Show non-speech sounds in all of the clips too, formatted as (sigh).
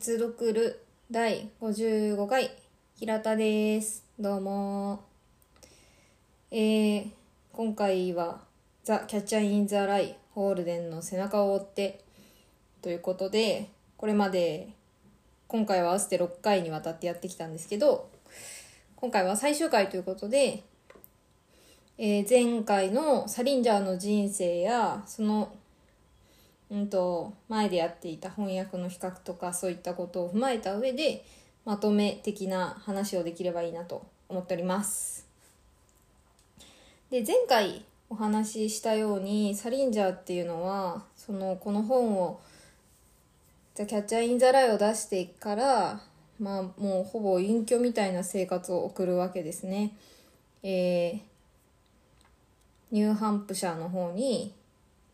実録る第55回平田です。どうも。えー、今回は「ザ・キャッチャー・イン・ザ・ライ」ホールデンの背中を追ってということでこれまで今回は合わせて6回にわたってやってきたんですけど今回は最終回ということで、えー前回のサリンジャーの人生やそのうんと前でやっていた翻訳の比較とかそういったことを踏まえた上でまとめ的な話をできればいいなと思っております。で前回お話ししたようにサリンジャーっていうのはそのこの本を「ザ・キャッチャー・イン・ザ・ライ」を出してからまあもうほぼ隠居みたいな生活を送るわけですね。えーニューハンプシャーの方に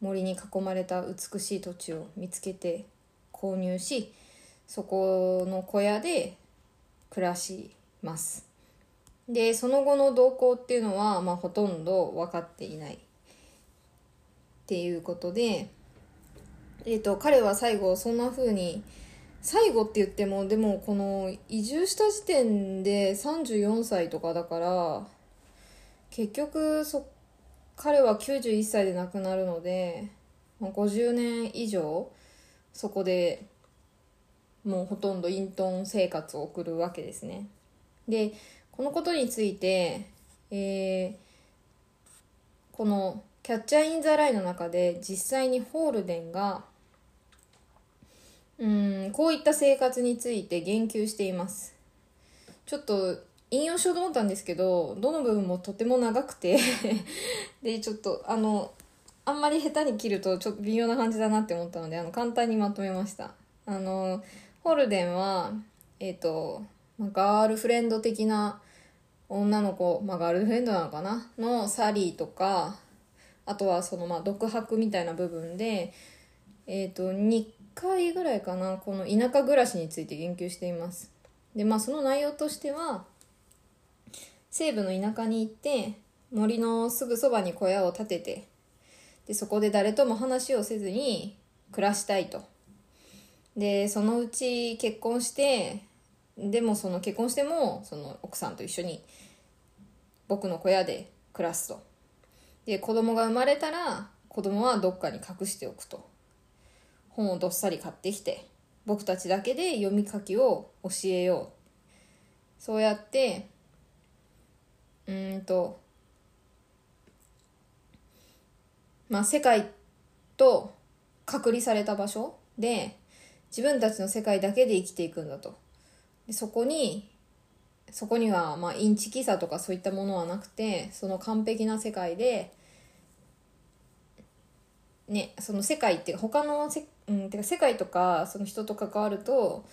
森に囲まれた美しい土地を見つけて購入しそこの小屋で暮らします。でその後の動向っていうのは、まあ、ほとんど分かっていないっていうことで、えー、と彼は最後そんな風に最後って言ってもでもこの移住した時点で34歳とかだから結局そ彼は91歳で亡くなるので50年以上そこでもうほとんど隠遁生活を送るわけですね。でこのことについて、えーこの「キャッチャー・イン・ザ・ライ」の中で実際にホールデンがうんこういった生活について言及しています。ちょっと引用しようと思ったんですけどどの部分もとても長くて (laughs) でちょっとあのあんまり下手に切るとちょっと微妙な感じだなって思ったのであの簡単にまとめました。あのホルデンはえっ、とガールフレンド的な女の子、まあ、ガールフレンドなのかな？のサリーとかあとはそのまあ独白みたいな部分でえっ、と2回ぐらいかな？この田舎暮らしについて言及しています。でまあその内容としては西部の田舎に行って森のすぐそばに小屋を建ててでそこで誰とも話をせずに暮らしたいと。でそのうち結婚してでもその結婚してもその奥さんと一緒に僕の小屋で暮らすと。で子供が生まれたら子供はどっかに隠しておくと。本をどっさり買ってきて僕たちだけで読み書きを教えよう。そうやってうんとまあ世界と隔離された場所で自分たちの世界だけで生きていくんだと。でそこにそこにはまあインチキさとかそういったものはなくてその完璧な世界でねその世界っていうか他のせ、うん、てか世界とかその人と関わると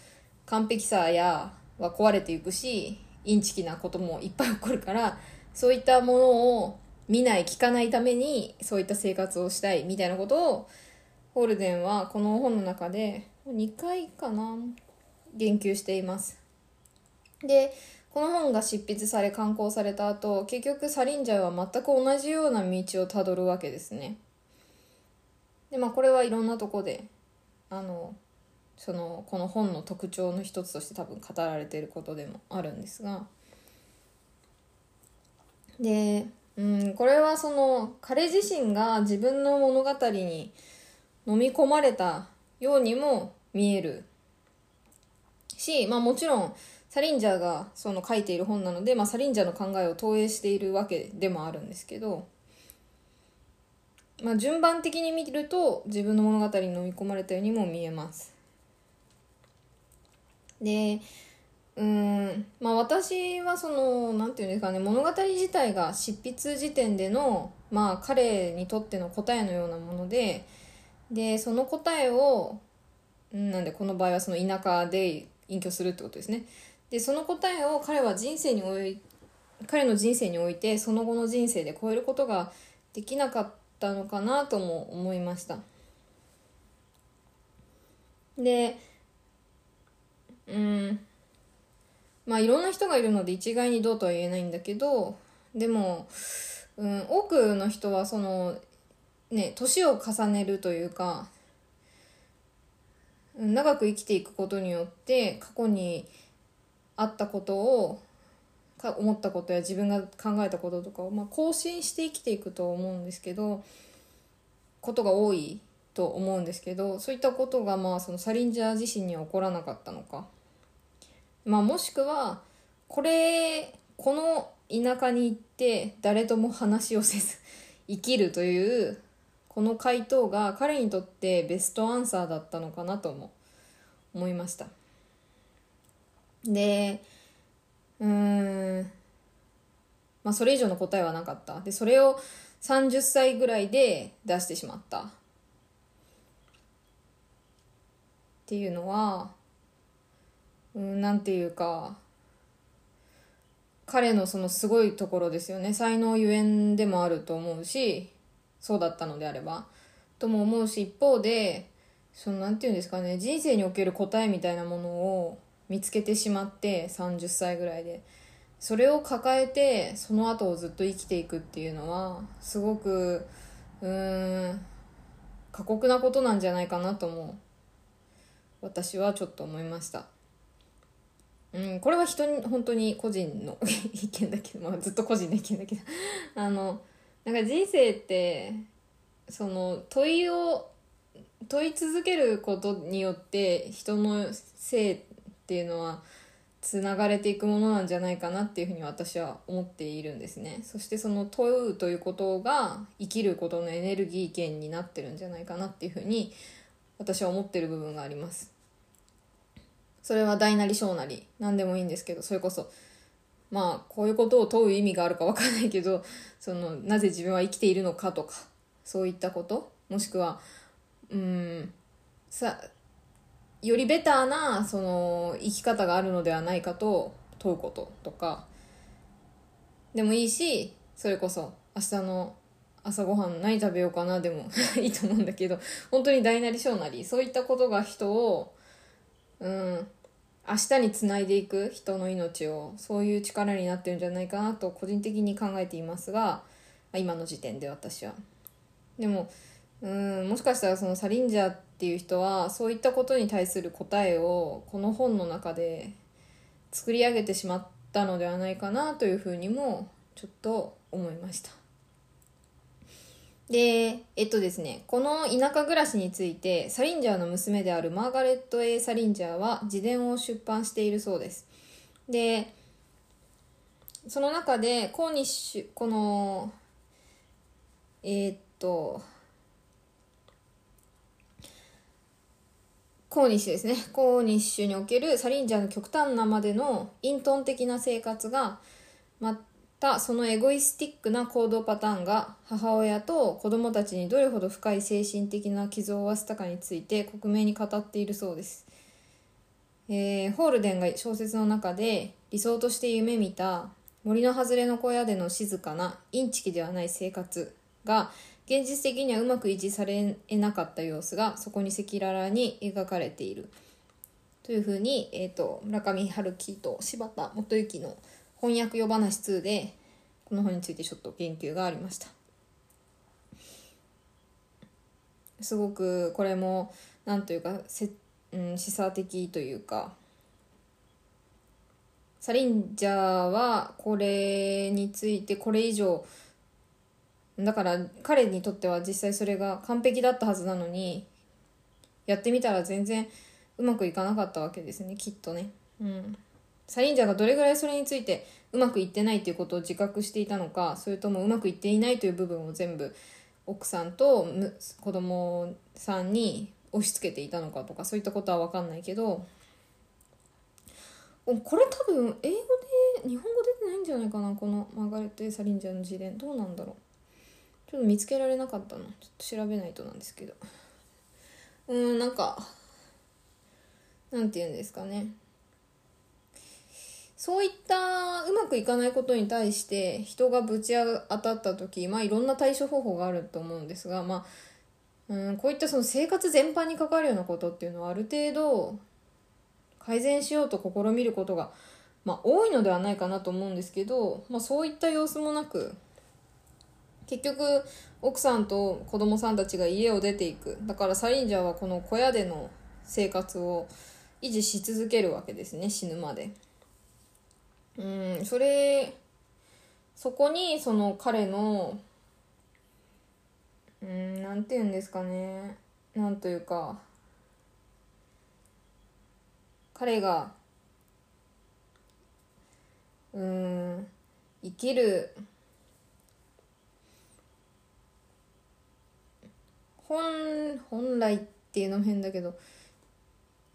完璧さやは壊れていくしインチキなこともいっぱい起こるからそういったものを見ない聞かないためにそういった生活をしたいみたいなことをホールデンはこの本の中で2回かな言及しています。でこの本が執筆され刊行された後結局サリンジャーは全く同じような道をたどるわけですね。でまあこれはいろんなとこであのそのこの本の特徴の一つとして多分語られていることでもあるんですがで、うん、これはその彼自身が自分の物語に飲み込まれたようにも見えるし、まあ、もちろんサリンジャーがその書いている本なので、まあ、サリンジャーの考えを投影しているわけでもあるんですけど、まあ、順番的に見ると自分の物語に飲み込まれたようにも見えます。でうんまあ私はそのなんていうんですかね物語自体が執筆時点でのまあ彼にとっての答えのようなものででその答えをなんでこの場合はその田舎で隠居するってことですね。でその答えを彼は人生におい彼の人生においてその後の人生で超えることができなかったのかなとも思いました。でうん。まあいろんな人がいるので一概にどうとは言えないんだけどでも、うん、多くの人はそのね年を重ねるというか長く生きていくことによって過去にあったことを思ったことや自分が考えたこととかを、まあ、更新して生きていくと思うんですけどことが多いと思うんですけどそういったことがまあそのサリンジャー自身には起こらなかったのか、まあ、もしくはこれこの田舎に行って誰とも話をせず (laughs) 生きるというこの回答が彼にとってベストアンサーだったのかなとも思いました。でうんまあそれ以上の答えはなかった。でそれを30歳ぐらいで出してしまった。っていうのはうんなんていうか彼のそのすごいところですよね。才能ゆえんでもあると思うしそうだったのであれば。とも思うし一方でそのなんていうんですかね人生における答えみたいなものを見つけてしまって30歳ぐらいで。それを抱えてその後をずっと生きていくっていうのはすごくうーん過酷なことなんじゃないかなとも私はちょっと思いました。うんこれは人に本当に個人の (laughs) 意見だけど、まあ、ずっと個人の意見だけど。(laughs) あのなんか人生ってその問いを問い続けることによって人の性っていうのはつながれていくものなんじゃないかなっていうふうに私は思っているんですね。そしてその問うということが生きることのエネルギー源になってるんじゃないかなっていうふうに私は思ってる部分があります。それは大なり小なり何でもいいんですけどそれこそまあこういうことを問う意味があるか分かんないけど (laughs) そのなぜ自分は生きているのかとかそういったこともしくはうんさよりベターなその生き方があるのではないかと問うこととかでもいいしそれこそ明日の朝ごはん何食べようかなでも (laughs) いいと思うんだけど本当に大なり小なりそういったことが人をうん明日につないでいく人の命をそういう力になってるんじゃないかなと個人的に考えていますが、今の時点で私は。でもうんもしかしたらそのサリンジャーっていう人はそういったことに対する答えをこの本の中で作り上げてしまったのではないかなというふうにもちょっと思いましたでえっとですねこの田舎暮らしについてサリンジャーの娘であるマーガレット・ A・ サリンジャーは自伝を出版しているそうですでその中でコーニッシュこのえー、っとコーニッシュですね。コーニッシュにおけるサリンジャーの極端なまでのイントン的な生活が、またそのエゴイスティックな行動パターンが母親と子供たちにどれほど深い精神的な傷を負わせたかについて克明に語っているそうです。えー、ホールデンが小説の中で理想として夢見た森の外れの小屋での静かなインチキではない生活が現実的にはうまく維持されなかった様子がそこに赤裸々に描かれているというふうに、えーと、村上春樹と柴田元幸の翻訳夜話2でこの本についてちょっと言及がありました。すごくこれもなんというかせ、うん、示唆的というかサリンジャーはこれについてこれ以上だから彼にとっては実際それが完璧だったはずなのにやってみたら全然うまくいかなかったわけですねきっとね。うん。サリンジャーがどれぐらいそれについてうまくいってないっていうことを自覚していたのかそれともうまくいっていないという部分を全部奥さんと子供さんに押し付けていたのかとかそういったことは分かんないけどこれ多分英語で日本語出てないんじゃないかなこのマーガレット・サリンジャーの自伝。どうなんだろう。ちょっと見つけられなかったの。ちょっと調べないとなんですけど。うんなんかなんて言うんですかね。そういったうまくいかないことに対して人がぶち当たった時まあいろんな対処方法があると思うんですがまあうんこういったその生活全般に関わるようなことっていうのはある程度改善しようと試みることが、まあ、多いのではないかなと思うんですけど、まあ、そういった様子もなく結局奥さんと子供さんたちが家を出ていく。だからサリンジャーはこの小屋での生活を維持し続けるわけですね死ぬまで。うんそれそこにその彼のうんなんて言うんですかね。なんというか彼がうん生きる本本来っていうのも変だけど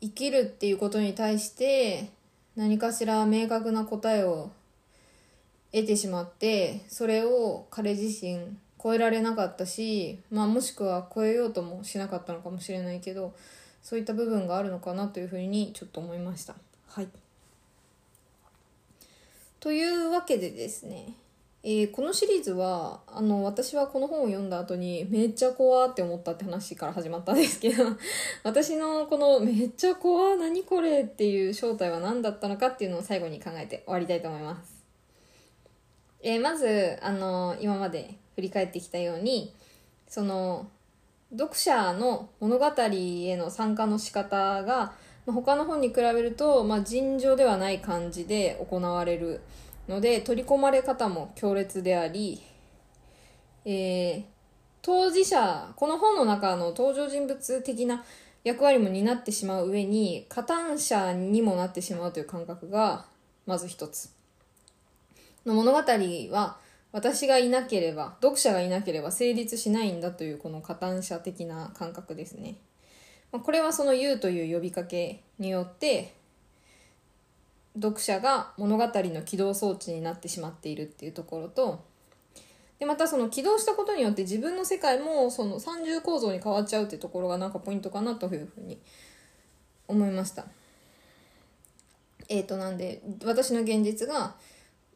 生きるっていうことに対して何かしら明確な答えを得てしまってそれを彼自身超えられなかったし、まあ、もしくは超えようともしなかったのかもしれないけどそういった部分があるのかなというふうにちょっと思いました。はいというわけでですねえー、このシリーズはあの私はこの本を読んだ後にめっちゃ怖って思ったって話から始まったんですけど (laughs) 私のこのめっちゃ怖何これっていう正体は何だったのかっていうのを最後に考えて終わりたいと思います。えー、まずあの今まで振り返ってきたようにその読者の物語への参加の仕方が他の本に比べると、まあ、尋常ではない感じで行われる。ので取り込まれ方も強烈であり、えー、当事者この本の中の登場人物的な役割も担ってしまう上に加担者にもなってしまうという感覚がまず一つ。の物語は私がいなければ読者がいなければ成立しないんだというこの加担者的な感覚ですね。これはその「言う」という呼びかけによって読者が物語の起動装置になってしまっているっていうところとでまたその起動したことによって自分の世界もその三重構造に変わっちゃうっていうところがなんかポイントかなというふうに思いました。えっ、ー、となんで私の現実が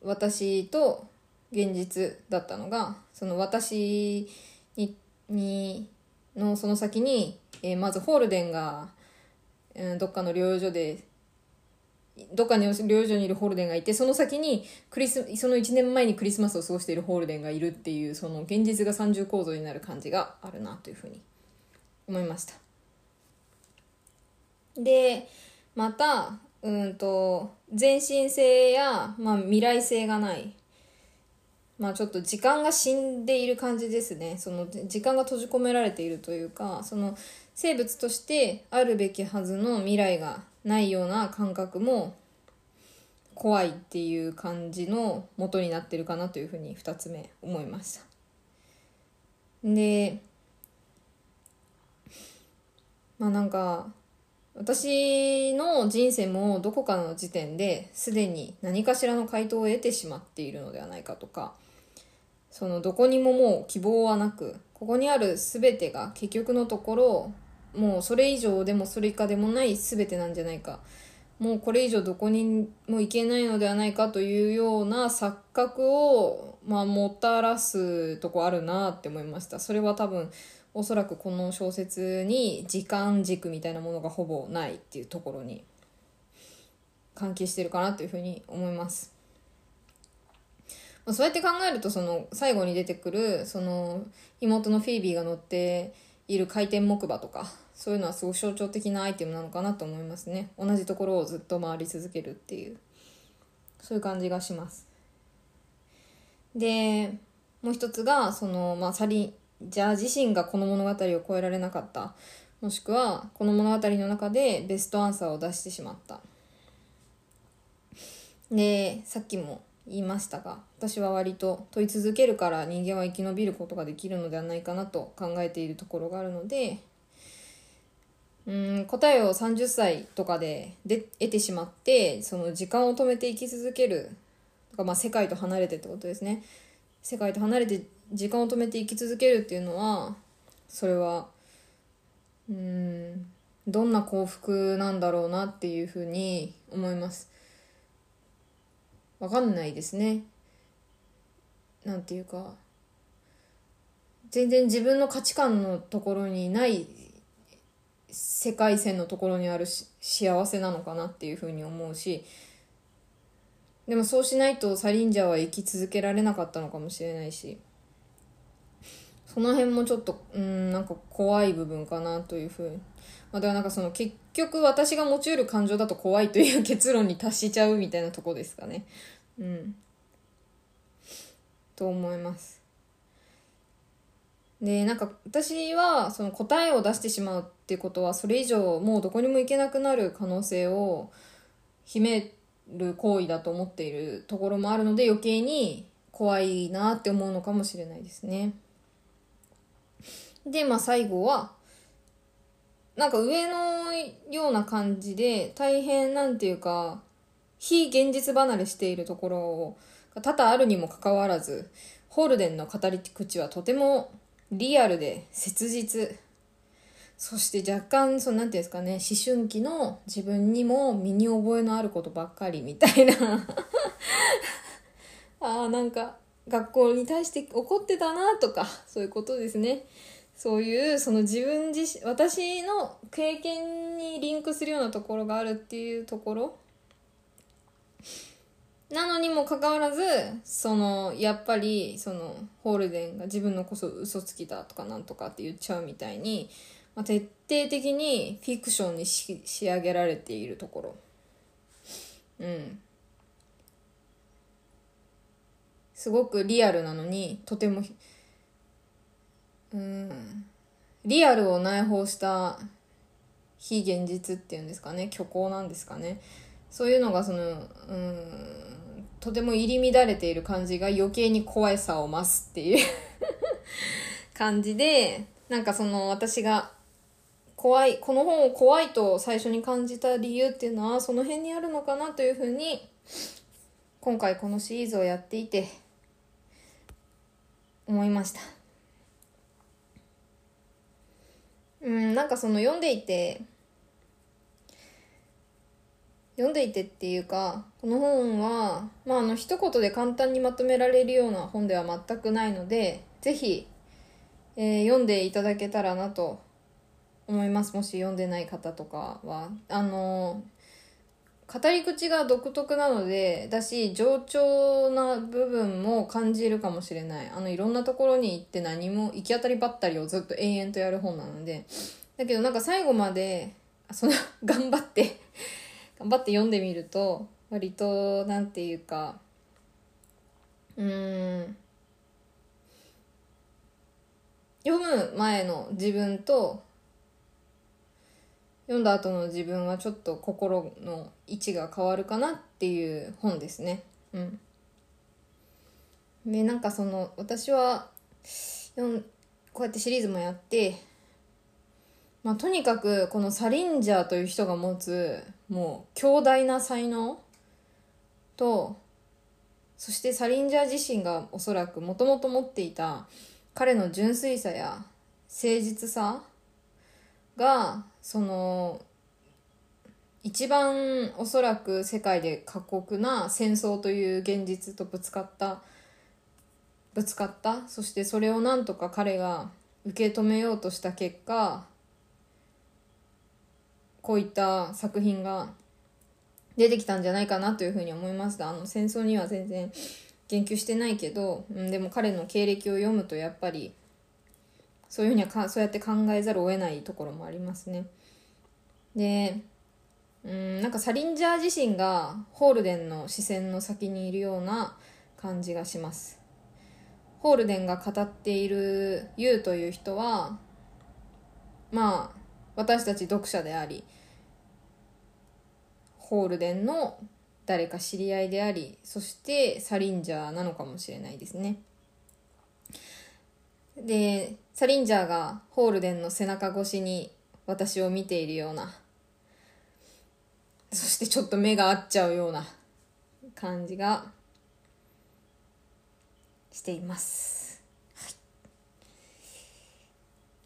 私と現実だったのがその私ににのその先に、えー、まずホールデンが、うん、どっかの療養所でどっかに療養所にいるホールデンがいてその先にクリスその1年前にクリスマスを過ごしているホールデンがいるっていうその現実が三重構造になる感じがあるなというふうに思いました。でまたうんと全身性や、まあ、未来性がない。まあちょっと時間が死んでいる感じですね。その時間が閉じ込められているというかその生物としてあるべきはずの未来がないような感覚も怖いっていう感じの元になってるかなというふうに2つ目思いました。でまあなんか私の人生もどこかの時点ですでに何かしらの回答を得てしまっているのではないかとかそのどこにももう希望はなくここにある全てが結局のところもうそれ以上でもそれ以下でもない全てなんじゃないかもうこれ以上どこにも行けないのではないかというような錯覚を、まあ、もたらすとこあるなって思いましたそれは多分おそらくこの小説に時間軸みたいなものがほぼないっていうところに関係してるかなというふうに思います。そうやって考えるとその最後に出てくるその妹のフィービーが乗っている回転木馬とかそういうのはすごく象徴的なアイテムなのかなと思いますね。同じところをずっと回り続けるっていう。そういう感じがします。でもう一つがその、まあ、サリンジャー自身がこの物語を超えられなかった。もしくはこの物語の中でベストアンサーを出してしまった。でさっきも言いましたが私は割と問い続けるから人間は生き延びることができるのではないかなと考えているところがあるのでうん答えを30歳とかでで得てしまってその時間を止めて生き続けるとか、まあ、世界と離れてってことですね。世界と離れて時間を止めて生き続けるっていうのはそれはうんどんな幸福なんだろうなっていうふうに思います。わかんないですね。なんていうか。全然自分の価値観のところにない世界線のところにある幸せなのかなっていうふうに思うし。でもそうしないとサリンジャーは生き続けられなかったのかもしれないし。その辺もちょっとうんなんか怖い部分かなというふうにまあ、だからなんかその結局私が持ち得る感情だと怖いという結論に達しちゃうみたいなとこですかね。うん。と思います。で、なんか私はその答えを出してしまうっていうことはそれ以上もうどこにも行けなくなる可能性を秘める行為だと思っているところもあるので余計に怖いなって思うのかもしれないですね。で、まあ最後は、なんか上のような感じで大変なんていうか、非現実離れしているところが多々あるにもかかわらず、ホールデンの語り口はとてもリアルで切実。そして若干、そのなんていうんですかね、思春期の自分にも身に覚えのあることばっかりみたいな (laughs) ああ、なんか学校に対して怒ってたなとか、そういうことですね。そういうその自分自身私の経験にリンクするようなところがあるっていうところ。なのにもかかわらずそのやっぱりそのホールデンが自分のこそ嘘つきだとかなんとかって言っちゃうみたいに、まあ、徹底的にフィクションに仕上げられているところ。うん。すごくリアルなのにとてもうん。リアルを内包した非現実っていうんですかね。虚構なんですかね。そういうのがそのうんとても入り乱れている感じが余計に怖さを増すっていう (laughs) 感じでなんかその私が怖いこの本を怖いと最初に感じた理由っていうのはその辺にあるのかなというふうに今回このシリーズをやっていて思いました。うん、なんかその読んでいて、読んでいてっていうか、この本は、まあ、あの、一言で簡単にまとめられるような本では全くないので、ぜひ、えー、読んでいただけたらなと思います。もし読んでない方とかは。あのー語り口が独特なので、だし、冗長な部分も感じるかもしれない。あの、いろんなところに行って何も行き当たりばったりをずっと延々とやる本なので、だけどなんか最後まで、その、(laughs) 頑張って頑張って読んでみると、割と、なんていうか、うん、読む前の自分と読んだ後の自分はちょっと心の位置が変わるかなっていう本ですね。うん。で、なんかその、私は、こうやってシリーズもやって、まあ、とにかくこのサリンジャーという人が持つもう強大な才能とそしてサリンジャー自身がおそらくもともと持っていた彼の純粋さや誠実さがその一番おそらく世界で過酷な戦争という現実とぶつかったぶつかったそしてそれをなんとか彼が受け止めようとした結果こういった作品が出てきたんじゃないかなというふうに思いました。あの戦争には全然言及してないけど、うん、でも彼の経歴を読むとやっぱりそういうふうにはかそうやって考えざるを得ないところもありますね。で、うん、なんかサリンジャー自身がホールデンの視線の先にいるような感じがします。ホールデンが語っているユウという人は、まあ、私たち読者であり、ホールデンの誰か知り合いであり、そしてサリンジャーなのかもしれないですね。で、サリンジャーがホールデンの背中越しに私を見ているような、そしてちょっと目が合っちゃうような感じがしています。は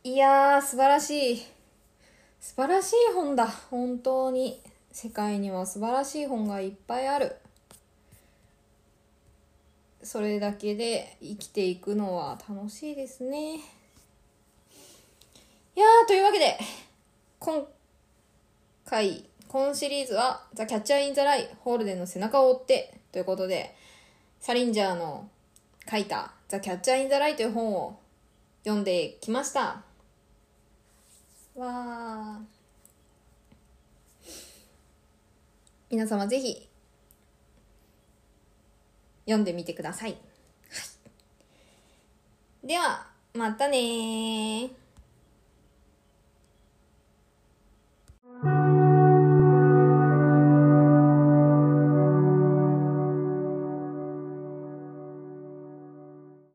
い、いやー、素晴らしい。素晴らしい本だ。本当に。世界には素晴らしい本がいっぱいある。それだけで生きていくのは楽しいですね。いやー、というわけで、今回、今シリーズは、ザ・キャッチャー・イン・ザ・ライ、ホールデンの背中を追って、ということで、サリンジャーの書いた、ザ・キャッチャー・イン・ザ・ライという本を読んできました。わー。皆様ぜひ読んでみてください。はい、では、またね